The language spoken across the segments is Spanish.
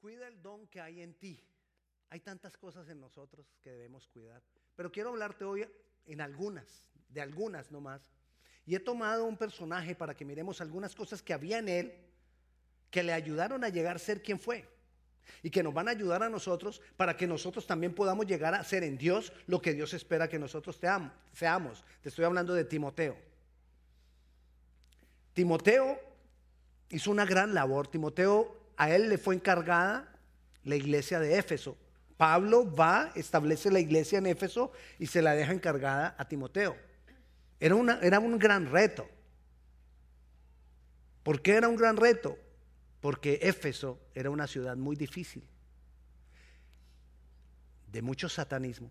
Cuida el don que hay en ti. Hay tantas cosas en nosotros que debemos cuidar. Pero quiero hablarte hoy en algunas, de algunas nomás. Y he tomado un personaje para que miremos algunas cosas que había en él que le ayudaron a llegar a ser quien fue. Y que nos van a ayudar a nosotros para que nosotros también podamos llegar a ser en Dios lo que Dios espera que nosotros seamos. Te estoy hablando de Timoteo. Timoteo hizo una gran labor. Timoteo a él le fue encargada la iglesia de Éfeso. Pablo va, establece la iglesia en Éfeso y se la deja encargada a Timoteo. Era, era un gran reto. ¿Por qué era un gran reto? Porque Éfeso era una ciudad muy difícil, de mucho satanismo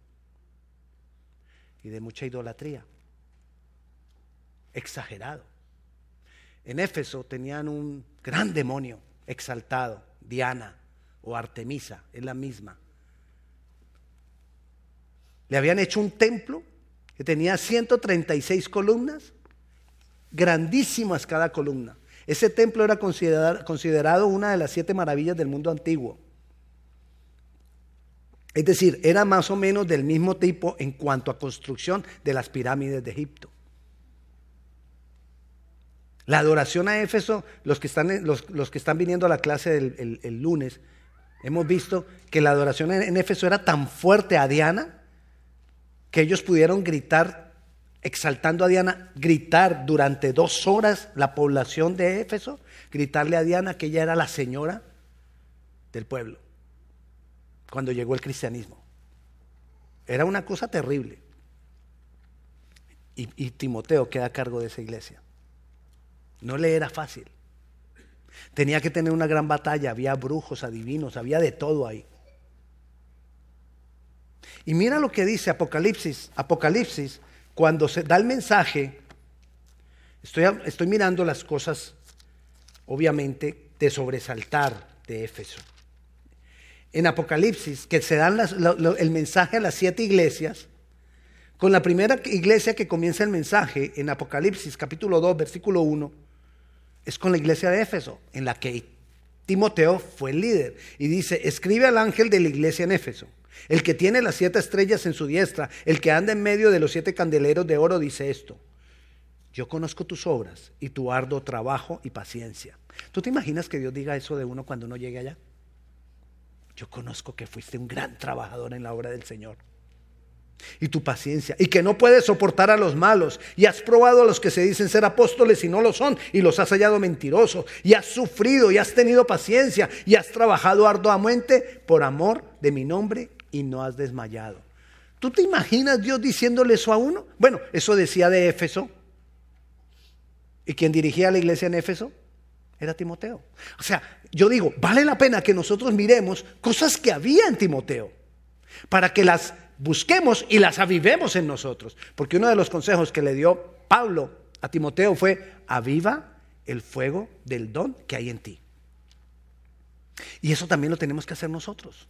y de mucha idolatría. Exagerado. En Éfeso tenían un gran demonio exaltado, Diana o Artemisa, es la misma. Le habían hecho un templo que tenía 136 columnas, grandísimas cada columna. Ese templo era considerado una de las siete maravillas del mundo antiguo. Es decir, era más o menos del mismo tipo en cuanto a construcción de las pirámides de Egipto. La adoración a Éfeso, los que están, los, que están viniendo a la clase el, lunes, hemos visto que la adoración en, Éfeso era tan fuerte a Diana que ellos pudieron gritar, exaltando a Diana, gritar durante dos horas la población de Éfeso, gritarle a Diana que ella era la señora del pueblo, cuando llegó el cristianismo. Era una cosa terrible. y Timoteo queda a cargo de esa iglesia. No le era fácil. Tenía que tener una gran batalla, había brujos, adivinos, había de todo ahí. Y mira lo que dice Apocalipsis, Apocalipsis, cuando se da el mensaje, estoy, mirando las cosas, obviamente, de sobresaltar de Éfeso. En Apocalipsis, que se dan el mensaje a las siete iglesias, con la primera iglesia que comienza el mensaje en Apocalipsis capítulo 2, versículo 1, es con la iglesia de Éfeso, en la que Timoteo fue el líder. Y dice, escribe al ángel de la iglesia en Éfeso, el que tiene las siete estrellas en su diestra, el que anda en medio de los siete candeleros de oro, dice esto. Yo conozco tus obras y tu arduo trabajo y paciencia. ¿Tú te imaginas que Dios diga eso de uno cuando uno llegue allá? Yo conozco que fuiste un gran trabajador en la obra del Señor y tu paciencia, y que no puedes soportar a los malos, y has probado a los que se dicen ser apóstoles y no lo son, y los has hallado mentirosos, y has sufrido, y has tenido paciencia, y has trabajado arduamente por amor de mi nombre, y no has desmayado. ¿Tú te imaginas Dios diciéndole eso a uno? Bueno, eso decía de Éfeso. ¿Y quien dirigía la iglesia en Éfeso? Era Timoteo. O sea, yo digo, vale la pena que nosotros miremos cosas que había en Timoteo, para que las busquemos y las avivemos en nosotros. Porque uno de los consejos que le dio Pablo a Timoteo fue, aviva el fuego del don que hay en ti. Y eso también lo tenemos que hacer nosotros.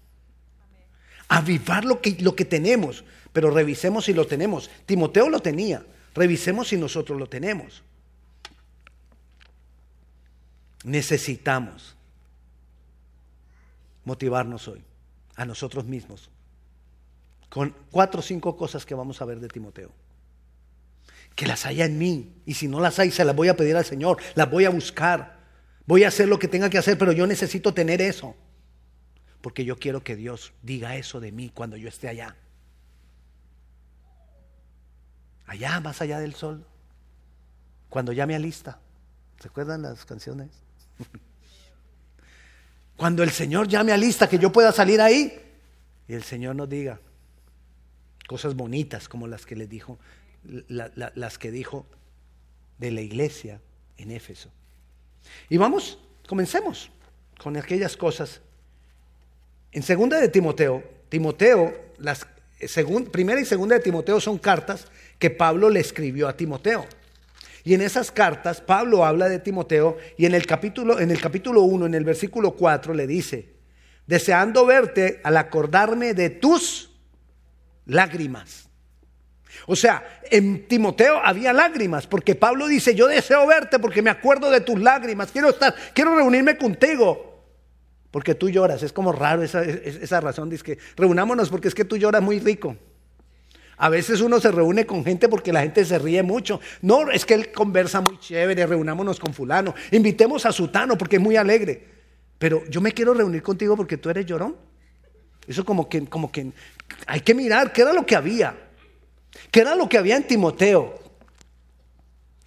Avivar lo que, lo que tenemos, pero revisemos si lo tenemos. Timoteo lo tenía, revisemos si nosotros lo tenemos. Necesitamos motivarnos hoy, a nosotros mismos, con cuatro o cinco cosas que vamos a ver de Timoteo. Que las haya en mí. Y si no las hay, se las voy a pedir al Señor. Las voy a buscar. Voy a hacer lo que tenga que hacer, pero yo necesito tener eso. Porque yo quiero que Dios diga eso de mí cuando yo esté allá. Allá, más allá del sol. Cuando ya me alista. ¿Se acuerdan las canciones? Cuando el Señor ya me alista, que yo pueda salir ahí. Y el Señor nos diga, cosas bonitas como las que les dijo, las que dijo de la iglesia en Éfeso. Y vamos, comencemos con aquellas cosas. En segunda de Timoteo, Timoteo, las primera y segunda de Timoteo son cartas que Pablo le escribió a Timoteo. Y en esas cartas Pablo habla de Timoteo y en el capítulo en el capítulo 1, en el versículo 4 le dice, deseando verte al acordarme de tus lágrimas. O sea, en Timoteo había lágrimas, porque Pablo dice, yo deseo verte porque me acuerdo de tus lágrimas, quiero estar, quiero reunirme contigo. Porque tú lloras, es como raro esa, esa razón, dice que reunámonos porque es que tú lloras muy rico. A veces uno se reúne con gente porque la gente se ríe mucho. No, es que él conversa muy chévere, reunámonos con fulano. Invitemos a Sutano porque es muy alegre. Pero yo me quiero reunir contigo porque tú eres llorón. Eso como que, como que hay que mirar qué era lo que había. ¿Qué era lo que había en Timoteo?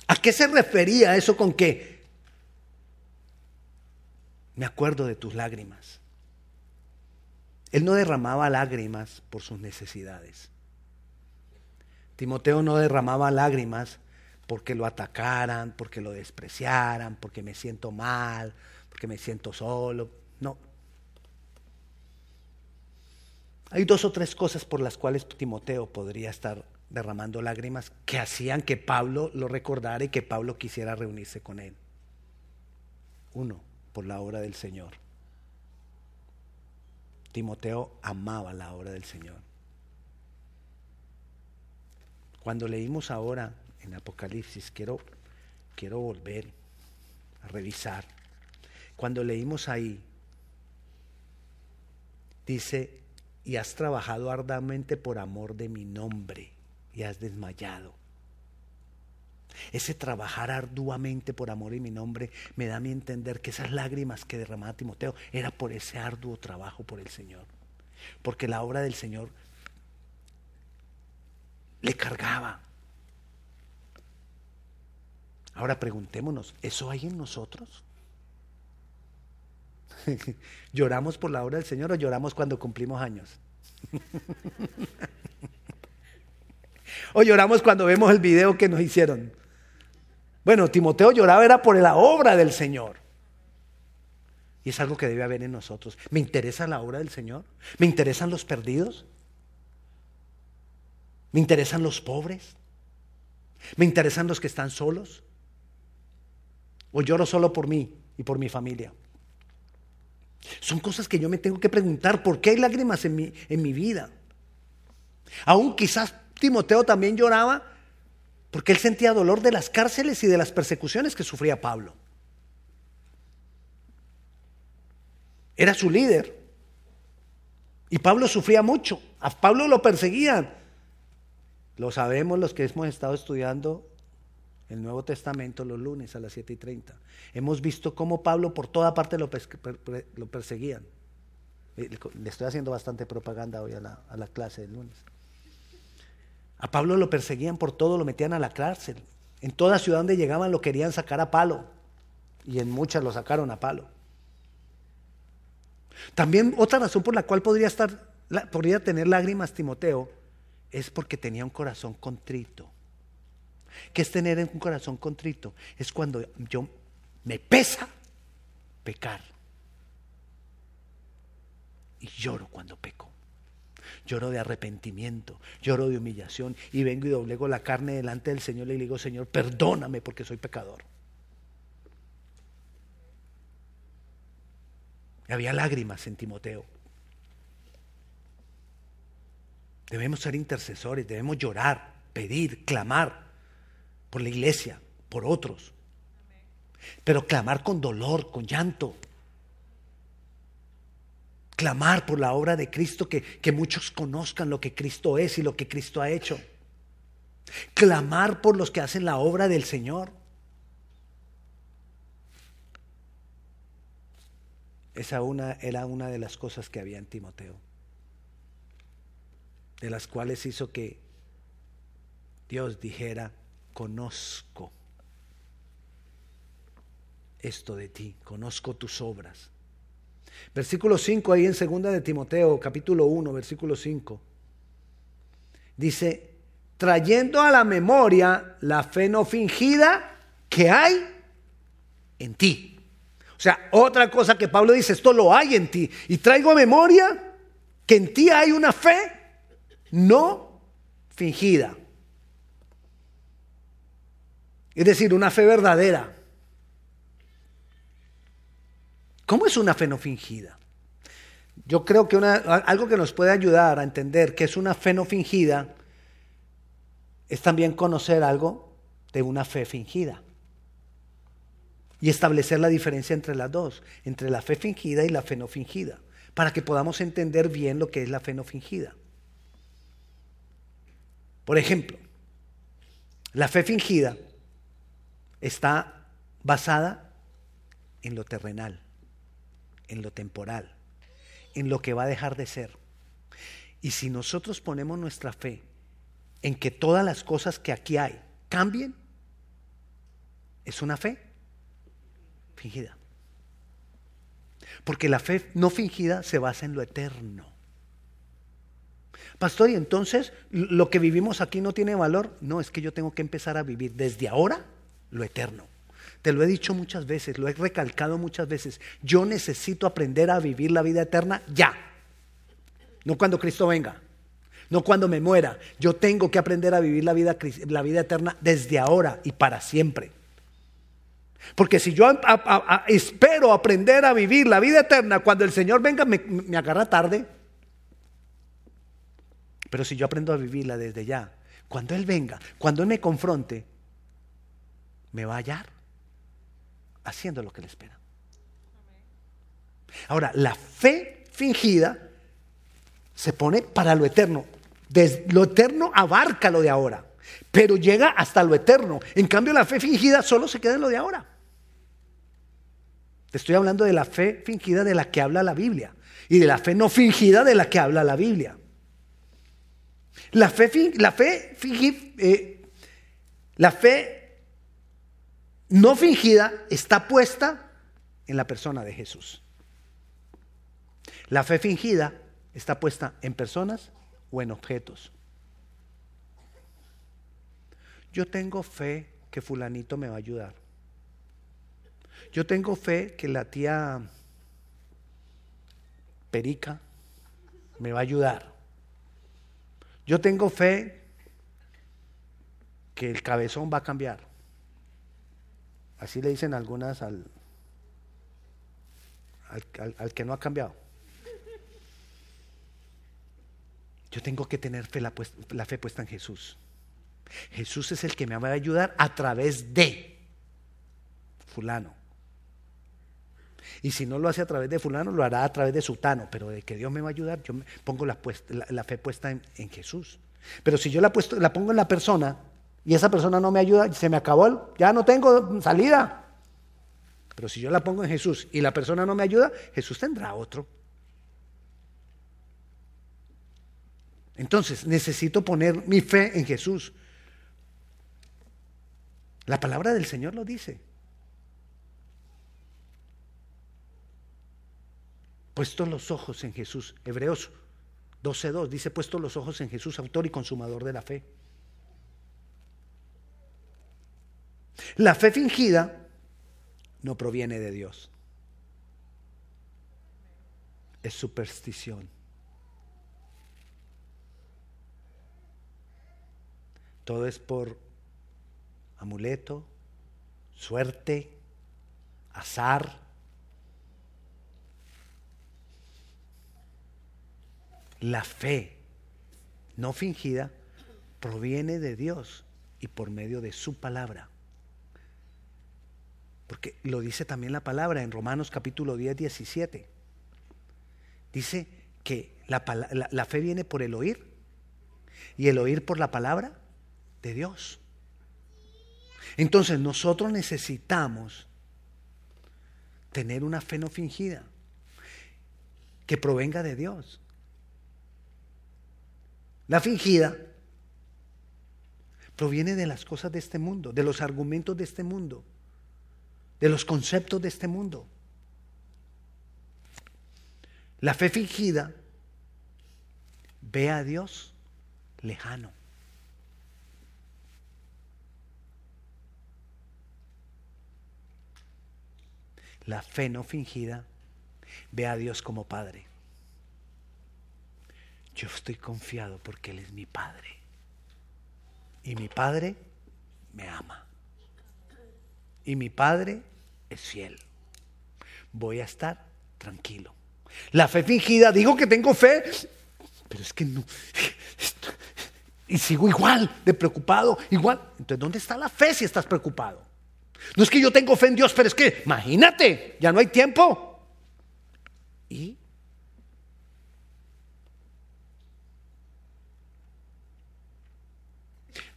¿A qué se refería eso con que me acuerdo de tus lágrimas? Él no derramaba lágrimas por sus necesidades. Timoteo no derramaba lágrimas porque lo atacaran, porque lo despreciaran, porque me siento mal, porque me siento solo. No. Hay dos o tres cosas por las cuales Timoteo podría estar derramando lágrimas que hacían que Pablo lo recordara y que Pablo quisiera reunirse con él. Uno, por la obra del Señor. Timoteo amaba la obra del Señor. Cuando leímos ahora en Apocalipsis, quiero, quiero volver a revisar. Cuando leímos ahí, dice, y has trabajado arduamente por amor de mi nombre y has desmayado. Ese trabajar arduamente por amor de mi nombre me da a entender que esas lágrimas que derramaba Timoteo era por ese arduo trabajo por el Señor. Porque la obra del Señor le cargaba. Ahora preguntémonos, ¿eso hay en nosotros? ¿Lloramos por la obra del Señor o lloramos cuando cumplimos años? ¿O lloramos cuando vemos el video que nos hicieron? Bueno, Timoteo lloraba era por la obra del Señor. Y es algo que debe haber en nosotros. ¿Me interesa la obra del Señor? ¿Me interesan los perdidos? ¿Me interesan los pobres? ¿Me interesan los que están solos? ¿O lloro solo por mí y por mi familia? Son cosas que yo me tengo que preguntar. ¿Por qué hay lágrimas en mi, en mi vida? Aún quizás Timoteo también lloraba porque él sentía dolor de las cárceles y de las persecuciones que sufría Pablo. Era su líder. Y Pablo sufría mucho. A Pablo lo perseguían. Lo sabemos los que hemos estado estudiando el Nuevo Testamento los lunes a las 7 y 30. Hemos visto cómo Pablo por toda parte lo, lo perseguían. Eh, le estoy haciendo bastante propaganda hoy a la, a la clase del lunes. A Pablo lo perseguían por todo, lo metían a la cárcel. En toda ciudad donde llegaban lo querían sacar a palo. Y en muchas lo sacaron a palo. También otra razón por la cual podría, estar, podría tener lágrimas Timoteo es porque tenía un corazón contrito. ¿Qué es tener un corazón contrito? Es cuando yo me pesa pecar. Y lloro cuando peco. Lloro de arrepentimiento, lloro de humillación y vengo y doblego la carne delante del Señor y le digo, Señor, perdóname porque soy pecador. Había lágrimas en Timoteo. Debemos ser intercesores, debemos llorar, pedir, clamar por la iglesia, por otros. Pero clamar con dolor, con llanto. Clamar por la obra de Cristo, que, que muchos conozcan lo que Cristo es y lo que Cristo ha hecho. Clamar por los que hacen la obra del Señor. Esa una, era una de las cosas que había en Timoteo de las cuales hizo que Dios dijera, conozco esto de ti, conozco tus obras. Versículo 5 ahí en segunda de Timoteo, capítulo 1, versículo 5. Dice, trayendo a la memoria la fe no fingida que hay en ti. O sea, otra cosa que Pablo dice, esto lo hay en ti. Y traigo a memoria que en ti hay una fe no fingida. Es decir, una fe verdadera. ¿Cómo es una fe no fingida? Yo creo que algo que nos puede ayudar a entender que es una fe no fingida es también conocer algo de una fe fingida. y establecer la diferencia entre las dos, entre la fe fingida y la fe no fingida, para que podamos entender bien lo que es la fe no fingida. Por ejemplo, la fe fingida está basada en lo terrenal, en lo temporal, en lo que va a dejar de ser. Y si nosotros ponemos nuestra fe en que todas las cosas que aquí hay cambien, es una fe fingida. Porque la fe no fingida se basa en lo eterno. Pastor, ¿y entonces lo que vivimos aquí no tiene valor? No, es que yo tengo que empezar a vivir desde ahora lo eterno. Te lo he dicho muchas veces, lo he recalcado muchas veces. Yo necesito aprender a vivir la vida eterna ya. No cuando Cristo venga, no cuando me muera. Yo tengo que aprender a vivir la vida, la vida eterna desde ahora y para siempre. Porque si yo espero aprender a vivir la vida eterna cuando el Señor venga, me, me agarra tarde. Pero si yo aprendo a vivirla desde ya, cuando Él venga, cuando Él me confronte, me va a hallar haciendo lo que le espera. Ahora, la fe fingida se pone para lo eterno. lo eterno abarca lo de ahora, pero llega hasta lo eterno. En cambio, la fe fingida solo se queda en lo de ahora. Te estoy hablando de la fe fingida de la que habla la Biblia y de la fe no fingida de la que habla la Biblia. La fe, la fe, eh, la fe no fingida está puesta en la persona de Jesús. La fe fingida está puesta en personas o en objetos. Yo tengo fe que fulanito me va a ayudar. Yo tengo fe que la tía Perica me va a ayudar. Yo tengo fe que el cabezón va a cambiar. Así le dicen algunas al, al, que no ha cambiado. Yo tengo que tener fe, la, la fe puesta en Jesús. Jesús es el que me va a ayudar a través de fulano. Y si no lo hace a través de fulano, lo hará a través de sutano. Pero de que Dios me va a ayudar, yo pongo la, fe puesta en, Jesús. Pero si yo la, la pongo en la persona y esa persona no me ayuda, se me acabó, ya no tengo salida. Pero si yo la pongo en Jesús y la persona no me ayuda, Jesús tendrá otro. Entonces, necesito poner mi fe en Jesús. La palabra del Señor lo dice. Puesto los ojos en Jesús. Hebreos 12.2 dice, puesto los ojos en Jesús, autor y consumador de la fe. La fe fingida no proviene de Dios. Es superstición. Todo es por amuleto, suerte, azar, La fe no fingida proviene de Dios y por medio de su palabra. Porque lo dice también la palabra en Romanos capítulo 10, 17. Dice que la, la, fe viene por el oír y el oír por la palabra de Dios. Entonces nosotros necesitamos tener una fe no fingida que provenga de Dios. La fingida proviene de las cosas de este mundo, de los argumentos de este mundo, de los conceptos de este mundo. La fe fingida ve a Dios lejano. La fe no fingida ve a Dios como Padre. Yo estoy confiado porque Él es mi Padre. Y mi Padre me ama. Y mi Padre es fiel. Voy a estar tranquilo. La fe fingida, digo que tengo fe, pero es que no. Y sigo igual de preocupado, igual. Entonces, ¿dónde está la fe si estás preocupado? No es que yo tengo fe en Dios, pero es que, imagínate, ya no hay tiempo. ¿Y?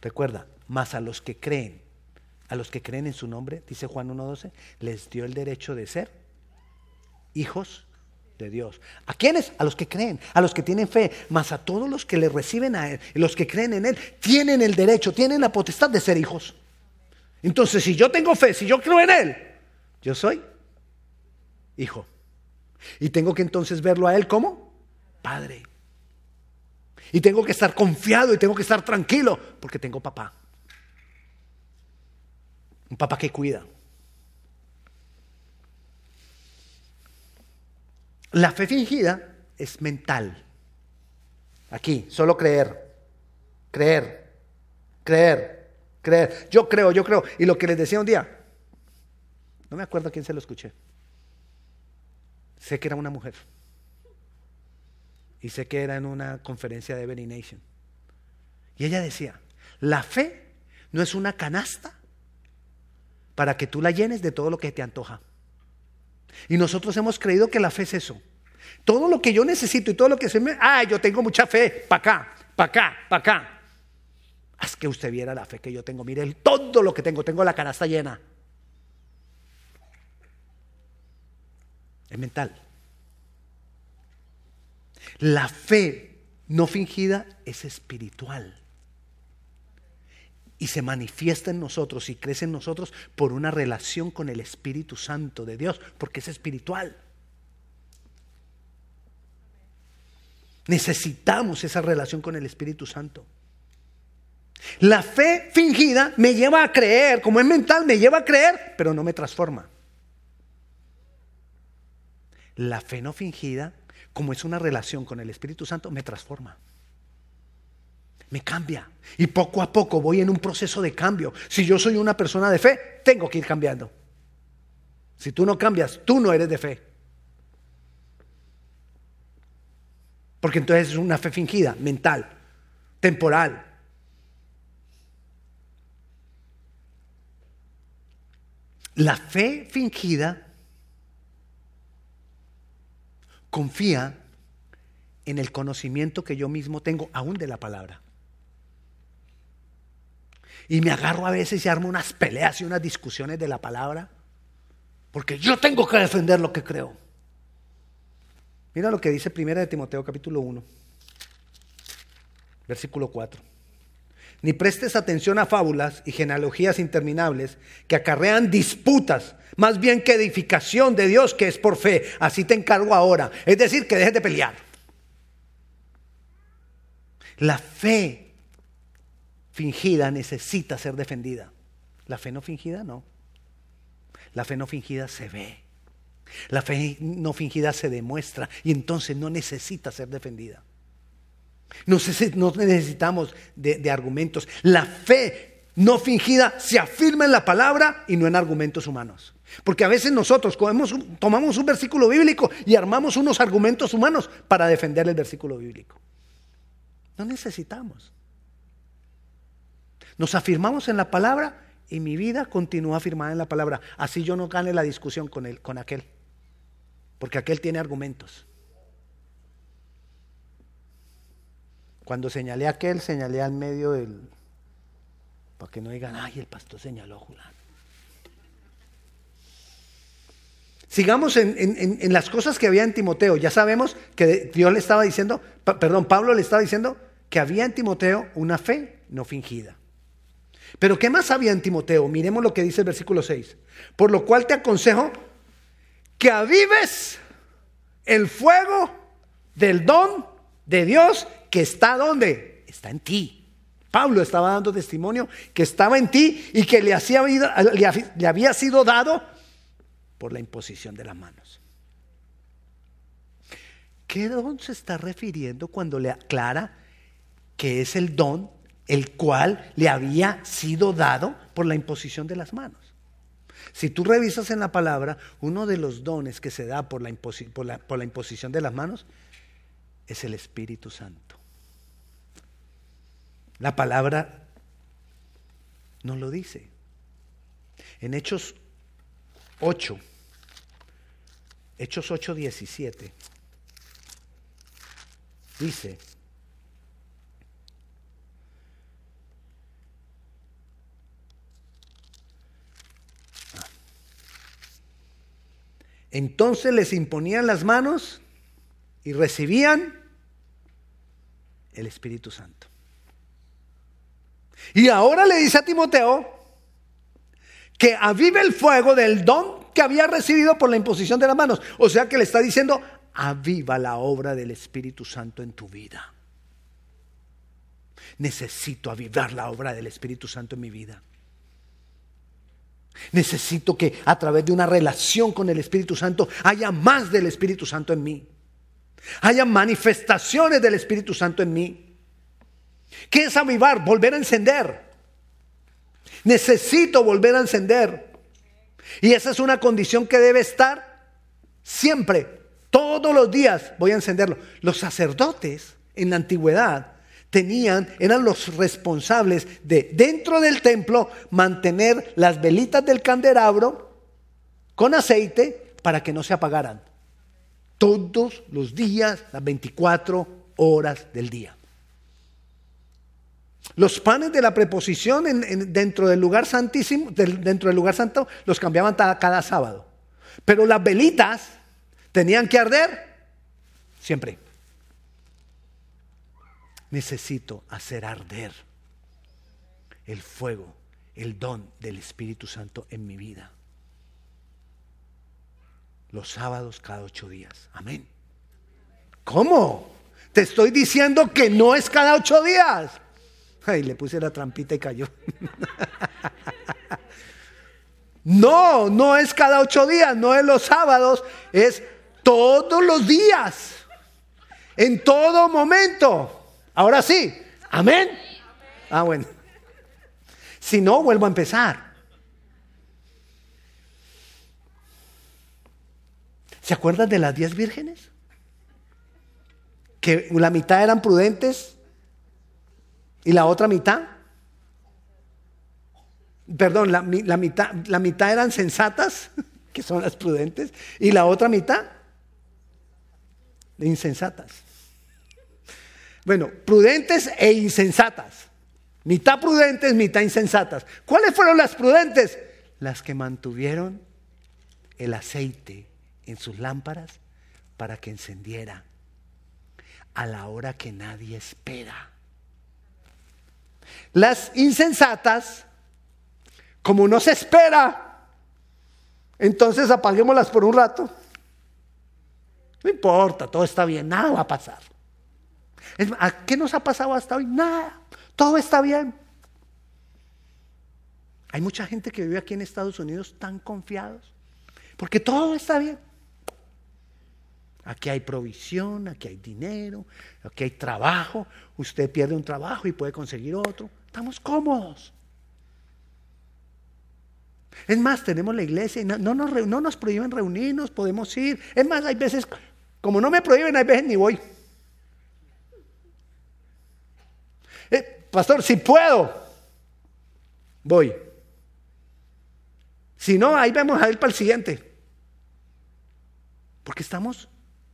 Recuerda, más a los que creen, a los que creen en su nombre, dice Juan 1.12, les dio el derecho de ser hijos de Dios. ¿A quiénes? A los que creen, a los que tienen fe, más a todos los que le reciben a Él, los que creen en Él, tienen el derecho, tienen la potestad de ser hijos. Entonces, si yo tengo fe, si yo creo en Él, yo soy hijo. Y tengo que entonces verlo a Él como Padre. Y tengo que estar confiado y tengo que estar tranquilo porque tengo papá. Un papá que cuida. La fe fingida es mental. Aquí, solo creer, creer, creer, creer. Yo creo, yo creo. Y lo que les decía un día, no me acuerdo a quién se lo escuché. Sé que era una mujer. Y sé que era en una conferencia de Benny Nation. Y ella decía, la fe no es una canasta para que tú la llenes de todo lo que te antoja. Y nosotros hemos creído que la fe es eso. Todo lo que yo necesito y todo lo que se me... Ah, yo tengo mucha fe. Para acá, para acá, para acá. Haz que usted viera la fe que yo tengo. Mire todo lo que tengo. Tengo la canasta llena. Es mental. La fe no fingida es espiritual. Y se manifiesta en nosotros y crece en nosotros por una relación con el Espíritu Santo de Dios, porque es espiritual. Necesitamos esa relación con el Espíritu Santo. La fe fingida me lleva a creer, como es mental, me lleva a creer, pero no me transforma. La fe no fingida, como es una relación con el Espíritu Santo, me transforma. Me cambia. Y poco a poco voy en un proceso de cambio. Si yo soy una persona de fe, tengo que ir cambiando. Si tú no cambias, tú no eres de fe. Porque entonces es una fe fingida, mental, temporal. La fe fingida confía en el conocimiento que yo mismo tengo aún de la palabra. Y me agarro a veces y armo unas peleas y unas discusiones de la palabra, porque yo tengo que defender lo que creo. Mira lo que dice 1 de Timoteo capítulo 1, versículo 4. Ni prestes atención a fábulas y genealogías interminables que acarrean disputas, más bien que edificación de Dios que es por fe. Así te encargo ahora. Es decir, que dejes de pelear. La fe fingida necesita ser defendida. La fe no fingida no. La fe no fingida se ve. La fe no fingida se demuestra y entonces no necesita ser defendida. No necesitamos de, argumentos. La fe no fingida se afirma en la palabra y no en argumentos humanos. Porque a veces nosotros tomamos un versículo bíblico y armamos unos argumentos humanos para defender el versículo bíblico. No necesitamos. Nos afirmamos en la palabra y mi vida continúa afirmada en la palabra. Así yo no gane la discusión con, él, con aquel. Porque aquel tiene argumentos. Cuando señalé a aquel, señalé al medio del... Para que no digan, ay, el pastor señaló a Julano. Sigamos en, las cosas que había en Timoteo. Ya sabemos que Dios le estaba diciendo, perdón, Pablo le estaba diciendo que había en Timoteo una fe no fingida. Pero ¿qué más había en Timoteo? Miremos lo que dice el versículo 6. Por lo cual te aconsejo que avives el fuego del don de Dios que está donde? Está en ti. Pablo estaba dando testimonio que estaba en ti y que le, había sido dado por la imposición de las manos. ¿Qué don se está refiriendo cuando le aclara que es el don el cual le había sido dado por la imposición de las manos? Si tú revisas en la palabra, uno de los dones que se da por la, imposición de las manos es el Espíritu Santo. La palabra no lo dice. En Hechos 8, Hechos 8, 17, dice, entonces les imponían las manos y recibían el Espíritu Santo. Y ahora le dice a Timoteo que avive el fuego del don que había recibido por la imposición de las manos. O sea que le está diciendo, aviva la obra del Espíritu Santo en tu vida. Necesito avivar la obra del Espíritu Santo en mi vida. Necesito que a través de una relación con el Espíritu Santo haya más del Espíritu Santo en mí. Haya manifestaciones del Espíritu Santo en mí. ¿Qué es avivar? Volver a encender. Necesito volver a encender. Y esa es una condición que debe estar siempre, todos los días voy a encenderlo. Los sacerdotes en la antigüedad eran los responsables de dentro del templo mantener las velitas del candelabro con aceite para que no se apagaran. Todos los días, las 24 horas del día. Los panes de la preposición dentro del lugar santísimo, dentro del lugar santo, los cambiaban cada, sábado. Pero las velitas tenían que arder siempre. Necesito hacer arder el fuego, el don del Espíritu Santo en mi vida. Los sábados cada ocho días. Amén. ¿Cómo? Te estoy diciendo que no es cada ocho días. Ay, le puse la trampita y cayó. No, no es cada ocho días, no es los sábados, es todos los días, en todo momento. Ahora sí, amén. Ah, bueno. Si no, vuelvo a empezar. ¿Se acuerdan de las diez vírgenes? Que la mitad eran prudentes ¿Y la otra mitad? Perdón, la, mitad, la mitad eran sensatas, que son las prudentes, y la otra mitad, insensatas. Bueno, prudentes e insensatas. Mitad prudentes, mitad insensatas. ¿Cuáles fueron las prudentes? Las que mantuvieron el aceite en sus lámparas para que encendiera a la hora que nadie espera. Las insensatas, como no se espera, entonces apaguémoslas por un rato. No importa, todo está bien, nada va a pasar. ¿A qué nos ha pasado hasta hoy? Nada, todo está bien. Hay mucha gente que vive aquí en Estados Unidos tan confiados, porque todo está bien. Aquí hay provisión, aquí hay dinero, aquí hay trabajo. Usted pierde un trabajo y puede conseguir otro. Estamos cómodos. Es más, tenemos la iglesia y no nos prohíben reunirnos, podemos ir. Es más, hay veces, como no me prohíben, hay veces ni voy. Eh, pastor, si puedo, voy. Si no, ahí vamos a ir para el siguiente. Porque estamos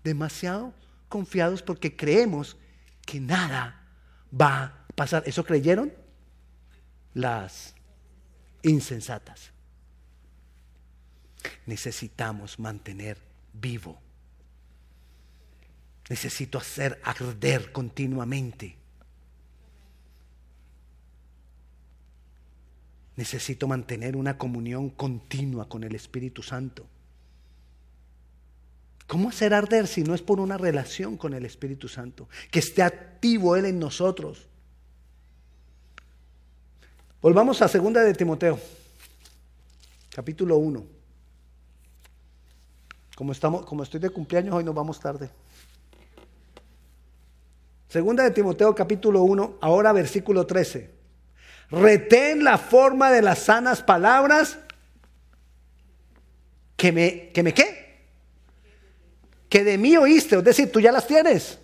demasiado confiados porque creemos que nada va a pasar. ¿Eso creyeron? Las insensatas. Necesitamos mantener vivo. Necesito hacer arder continuamente. Necesito mantener una comunión continua con el Espíritu Santo. ¿Cómo hacer arder si no es por una relación con el Espíritu Santo? Que esté activo Él en nosotros. Volvamos a segunda de Timoteo, capítulo 1. Como, estamos, como estoy de cumpleaños, hoy nos vamos tarde. Segunda de Timoteo, capítulo 1, ahora versículo 13. Retén la forma de las sanas palabras que me, que me qué? que de mí oíste, es decir, tú ya las tienes.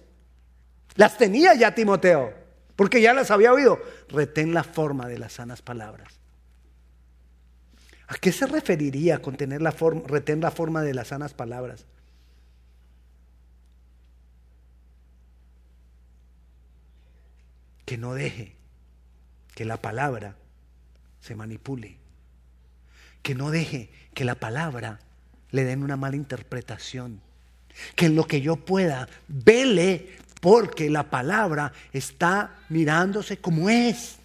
Las tenía ya Timoteo, porque ya las había oído. Retén la forma de las sanas palabras. ¿A qué se referiría con tener la forma, retener la forma de las sanas palabras? Que no deje que la palabra se manipule. Que no deje que la palabra le den una mala interpretación. Que en lo que yo pueda, vele porque la palabra está mirándose como es.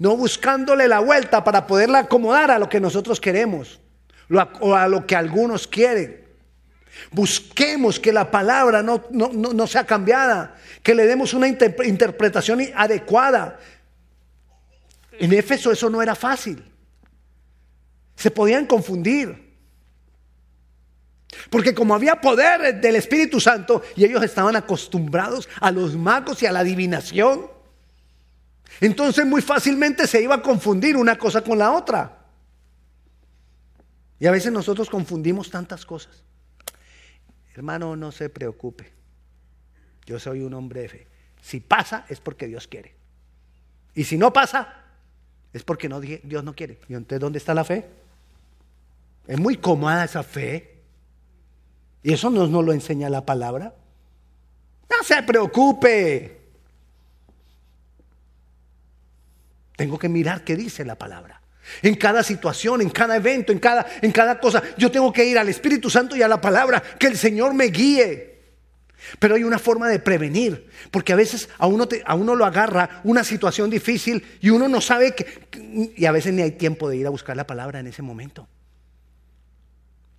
No buscándole la vuelta para poderla acomodar a lo que nosotros queremos o a lo que algunos quieren. Busquemos que la palabra no, no, sea cambiada, que le demos una interpretación adecuada. En Éfeso eso no era fácil. Se podían confundir. Porque como había poder del Espíritu Santo y ellos estaban acostumbrados a los magos y a la adivinación, entonces muy fácilmente se iba a confundir una cosa con la otra. Y a veces nosotros confundimos tantas cosas. Hermano, no se preocupe. Yo soy un hombre de fe. Si pasa es porque Dios quiere. Y si no pasa es porque Dios no quiere. ¿Y entonces dónde está la fe? Es muy cómoda esa fe. Y eso nos, nos lo enseña la palabra. No se preocupe. Tengo que mirar qué dice la palabra. En cada situación, en cada evento, en cada, en cada cosa, yo tengo que ir al Espíritu Santo y a la palabra, que el Señor me guíe. Pero hay una forma de prevenir, porque a veces a uno, a uno lo agarra una situación difícil y uno no sabe que, y a veces ni hay tiempo de ir a buscar la palabra en ese momento.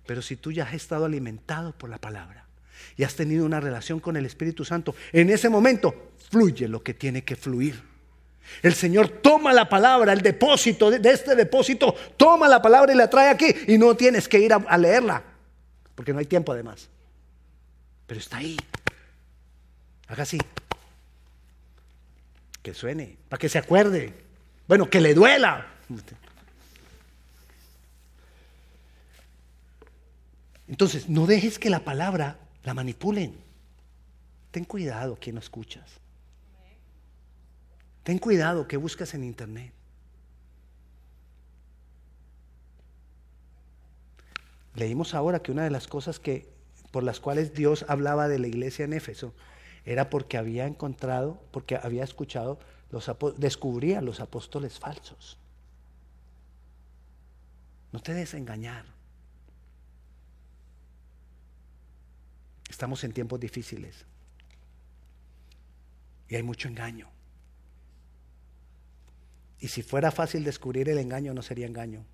Pero si tú ya has estado alimentado por la palabra y has tenido una relación con el Espíritu Santo, en ese momento fluye lo que tiene que fluir. El Señor toma la palabra, el depósito de, este depósito, toma la palabra y la trae aquí y no tienes que ir a, leerla, porque no hay tiempo además. Pero está ahí. Haga así. Que suene, para que se acuerde. Bueno, que le duela. Entonces, no dejes que la palabra la manipulen. Ten cuidado quien no escuchas. Ten cuidado que buscas en internet. Leímos ahora que una de las cosas que por las cuales Dios hablaba de la iglesia en Éfeso era porque había encontrado, porque había escuchado, los descubría los apóstoles falsos. No te des engañar. Estamos en tiempos difíciles y hay mucho engaño. Y si fuera fácil descubrir el engaño, no sería engaño.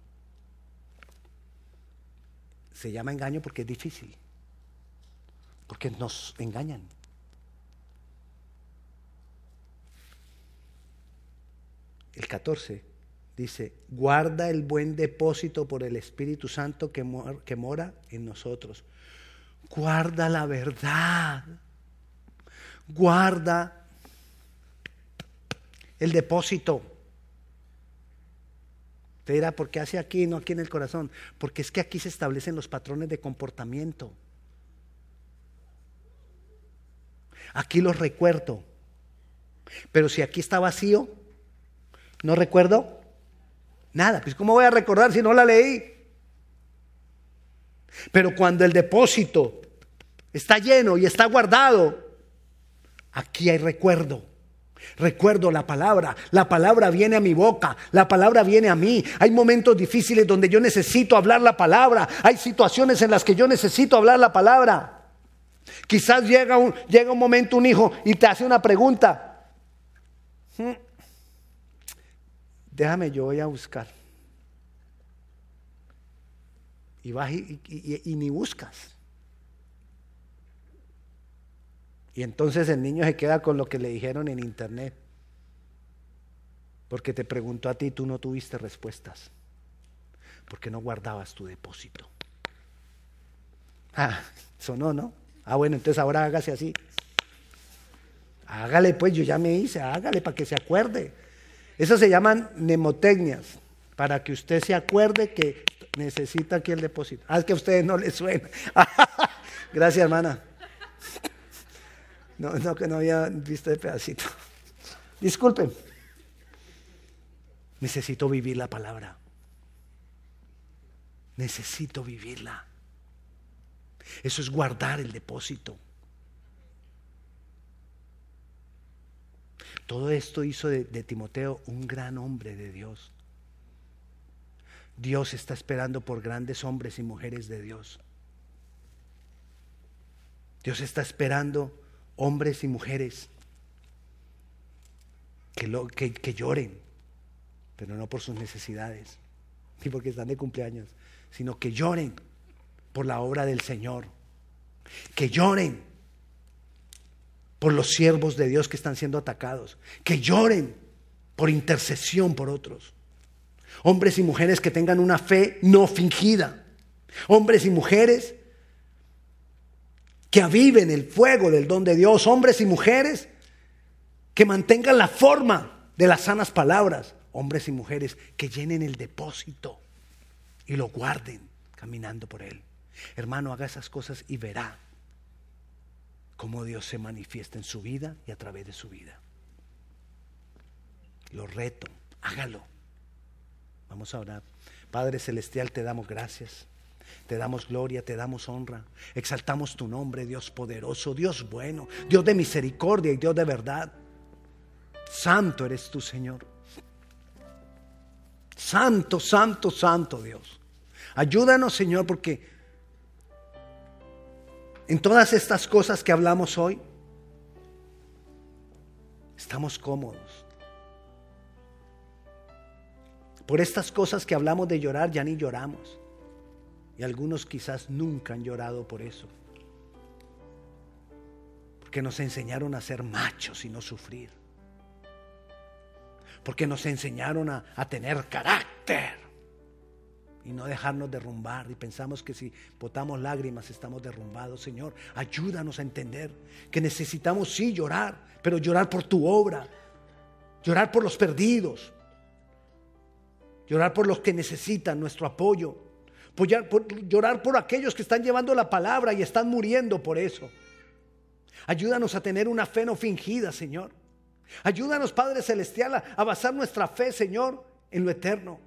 Se llama engaño porque es difícil. Porque nos engañan. El 14 dice, guarda el buen depósito por el Espíritu Santo que, que mora en nosotros. Guarda la verdad. Guarda el depósito. Te dirá, ¿por qué hace aquí y no aquí en el corazón? Porque es que aquí se establecen los patrones de comportamiento. Aquí los recuerdo. Pero si aquí está vacío, no recuerdo nada. Pues ¿cómo voy a recordar si no la leí? Pero cuando el depósito está lleno y está guardado, aquí hay recuerdo. Recuerdo la palabra, la palabra viene a mi boca, la palabra viene a mí. Hay momentos difíciles donde yo necesito hablar la palabra, hay situaciones en las que yo necesito hablar la palabra. Quizás llega un, llega un momento un hijo y te hace una pregunta. Hmm. Déjame, yo voy a buscar. Y vas y ni buscas. Y entonces el niño se queda con lo que le dijeron en internet. Porque te preguntó a ti y tú no tuviste respuestas. Porque no guardabas tu depósito. Ah, sonó, ¿no? Ah, bueno, entonces ahora hágase así. Hágale, pues yo ya me hice, hágale para que se acuerde. Eso se llaman mnemotecnias, para que usted se acuerde que necesita aquí el depósito. Ah, es que a ustedes no les suena. Gracias, hermana. No, no, que no había visto el pedacito. Disculpen. Necesito vivir la palabra. necesito vivirla. Eso es guardar el depósito. Todo esto hizo de, de, Timoteo un gran hombre de Dios. Dios está esperando por grandes hombres y mujeres de Dios. Dios está esperando hombres y mujeres que, lo, que, que lloren, pero no por sus necesidades, ni porque están de cumpleaños, sino que lloren por la obra del Señor, que lloren por los siervos de Dios que están siendo atacados, que lloren por intercesión por otros. Hombres y mujeres que tengan una fe no fingida. Hombres y mujeres que aviven el fuego del don de Dios. Hombres y mujeres que mantengan la forma de las sanas palabras. Hombres y mujeres que llenen el depósito y lo guarden caminando por él. Hermano, haga esas cosas y verá cómo Dios se manifiesta en su vida y a través de su vida. Lo reto, hágalo. Vamos a orar. Padre Celestial, te damos gracias. Te damos gloria, te damos honra. Exaltamos tu nombre, Dios poderoso, Dios bueno, Dios de misericordia y Dios de verdad. Santo eres tú, Señor. Santo, santo, santo Dios. Ayúdanos, Señor, porque en todas estas cosas que hablamos hoy, estamos cómodos. Por estas cosas que hablamos de llorar, ya ni lloramos. Y algunos quizás nunca han llorado por eso. Porque nos enseñaron a ser machos y no sufrir porque nos enseñaron a, tener carácter y no dejarnos derrumbar. Y pensamos que si botamos lágrimas estamos derrumbados. Señor, ayúdanos a entender que necesitamos sí llorar, pero llorar por tu obra, llorar por los perdidos, llorar por los que necesitan nuestro apoyo, llorar por aquellos que están llevando la palabra y están muriendo por eso. Ayúdanos a tener una fe no fingida, Señor. Ayúdanos, Padre Celestial, a basar nuestra fe, Señor, en lo eterno.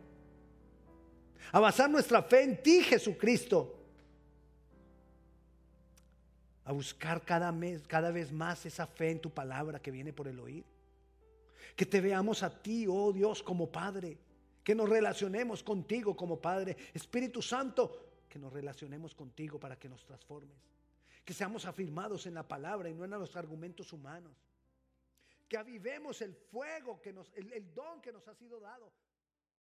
A basar nuestra fe en ti, Jesucristo. A buscar cada, mes, cada vez más esa fe en tu palabra que viene por el oír. Que te veamos a ti, oh Dios, como Padre. Que nos relacionemos contigo como Padre. Espíritu Santo, que nos relacionemos contigo para que nos transformes. Que seamos afirmados en la palabra y no en los argumentos humanos que avivemos el fuego, que nos, el, el don que nos ha sido dado